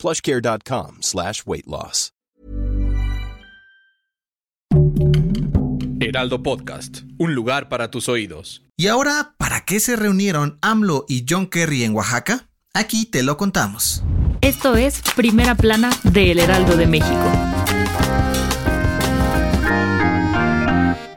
plushcare.com slash weight loss. Heraldo Podcast, un lugar para tus oídos. ¿Y ahora para qué se reunieron AMLO y John Kerry en Oaxaca? Aquí te lo contamos. Esto es Primera Plana de El Heraldo de México.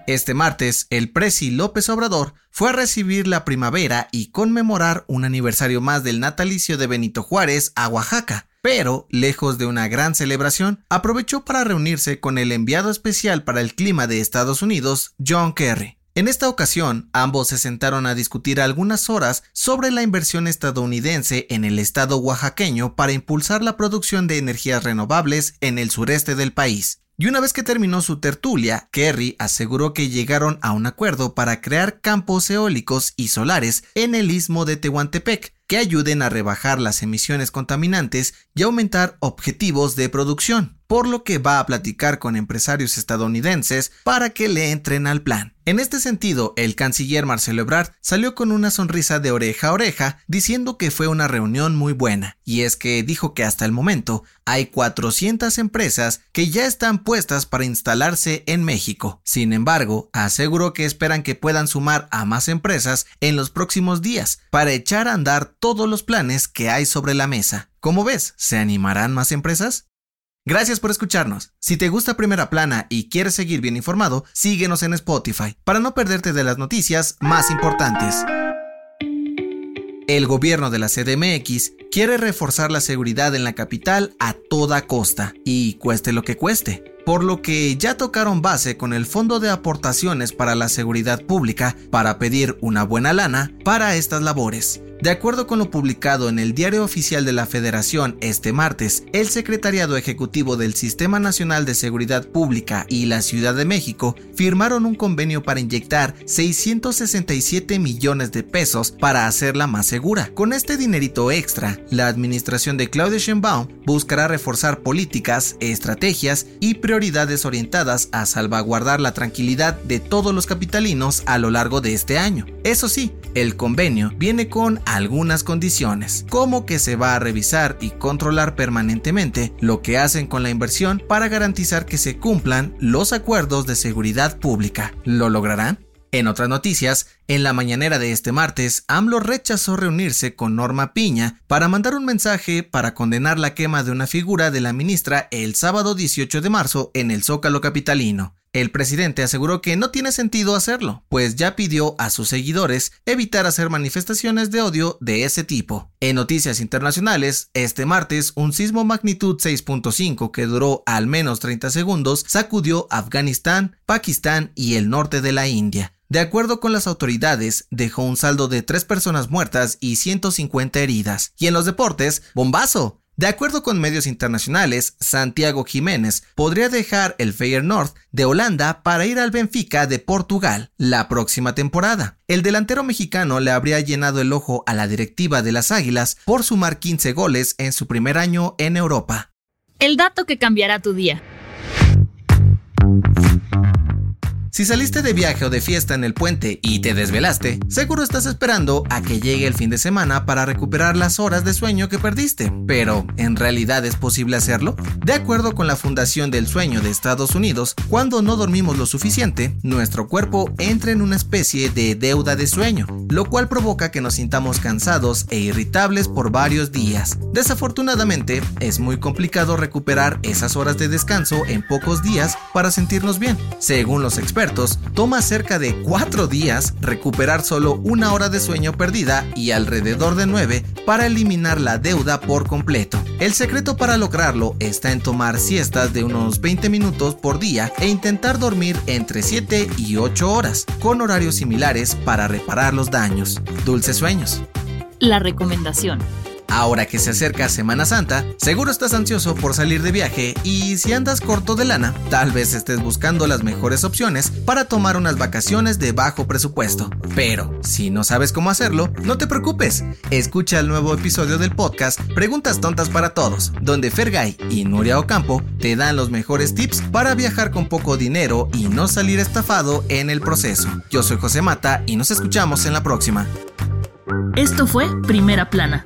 Este martes, el presi López Obrador fue a recibir la primavera y conmemorar un aniversario más del natalicio de Benito Juárez a Oaxaca. Pero, lejos de una gran celebración, aprovechó para reunirse con el enviado especial para el clima de Estados Unidos, John Kerry. En esta ocasión, ambos se sentaron a discutir algunas horas sobre la inversión estadounidense en el estado oaxaqueño para impulsar la producción de energías renovables en el sureste del país. Y una vez que terminó su tertulia, Kerry aseguró que llegaron a un acuerdo para crear campos eólicos y solares en el istmo de Tehuantepec, que ayuden a rebajar las emisiones contaminantes y aumentar objetivos de producción, por lo que va a platicar con empresarios estadounidenses para que le entren al plan. En este sentido, el canciller Marcelo Ebrard salió con una sonrisa de oreja a oreja diciendo que fue una reunión muy buena, y es que dijo que hasta el momento hay 400 empresas que ya están puestas para instalarse en México. Sin embargo, aseguró que esperan que puedan sumar a más empresas en los próximos días para echar a andar todos los planes que hay sobre la mesa. ¿Cómo ves? ¿Se animarán más empresas? Gracias por escucharnos. Si te gusta Primera Plana y quieres seguir bien informado, síguenos en Spotify para no perderte de las noticias más importantes. El gobierno de la CDMX quiere reforzar la seguridad en la capital a toda costa y cueste lo que cueste por lo que ya tocaron base con el Fondo de Aportaciones para la Seguridad Pública para pedir una buena lana para estas labores. De acuerdo con lo publicado en el Diario Oficial de la Federación este martes, el Secretariado Ejecutivo del Sistema Nacional de Seguridad Pública y la Ciudad de México firmaron un convenio para inyectar 667 millones de pesos para hacerla más segura. Con este dinerito extra, la administración de Claudia Sheinbaum buscará reforzar políticas, estrategias y prioridades orientadas a salvaguardar la tranquilidad de todos los capitalinos a lo largo de este año. Eso sí, el convenio viene con algunas condiciones, como que se va a revisar y controlar permanentemente lo que hacen con la inversión para garantizar que se cumplan los acuerdos de seguridad pública. ¿Lo lograrán? En otras noticias, en la mañanera de este martes, AMLO rechazó reunirse con Norma Piña para mandar un mensaje para condenar la quema de una figura de la ministra el sábado 18 de marzo en el Zócalo Capitalino. El presidente aseguró que no tiene sentido hacerlo, pues ya pidió a sus seguidores evitar hacer manifestaciones de odio de ese tipo. En noticias internacionales, este martes, un sismo magnitud 6.5 que duró al menos 30 segundos sacudió Afganistán, Pakistán y el norte de la India. De acuerdo con las autoridades, dejó un saldo de 3 personas muertas y 150 heridas. Y en los deportes, bombazo. De acuerdo con medios internacionales, Santiago Jiménez podría dejar el Feyenoord de Holanda para ir al Benfica de Portugal la próxima temporada. El delantero mexicano le habría llenado el ojo a la directiva de las Águilas por sumar 15 goles en su primer año en Europa. El dato que cambiará tu día. Si saliste de viaje o de fiesta en el puente y te desvelaste, seguro estás esperando a que llegue el fin de semana para recuperar las horas de sueño que perdiste. Pero, ¿en realidad es posible hacerlo? De acuerdo con la Fundación del Sueño de Estados Unidos, cuando no dormimos lo suficiente, nuestro cuerpo entra en una especie de deuda de sueño, lo cual provoca que nos sintamos cansados e irritables por varios días. Desafortunadamente, es muy complicado recuperar esas horas de descanso en pocos días para sentirnos bien. Según los toma cerca de 4 días recuperar solo una hora de sueño perdida y alrededor de 9 para eliminar la deuda por completo. El secreto para lograrlo está en tomar siestas de unos 20 minutos por día e intentar dormir entre 7 y 8 horas, con horarios similares para reparar los daños. Dulces sueños. La recomendación. Ahora que se acerca Semana Santa, seguro estás ansioso por salir de viaje y si andas corto de lana, tal vez estés buscando las mejores opciones para tomar unas vacaciones de bajo presupuesto. Pero, si no sabes cómo hacerlo, no te preocupes. Escucha el nuevo episodio del podcast Preguntas Tontas para Todos, donde Fergay y Nuria Ocampo te dan los mejores tips para viajar con poco dinero y no salir estafado en el proceso. Yo soy José Mata y nos escuchamos en la próxima. Esto fue Primera Plana,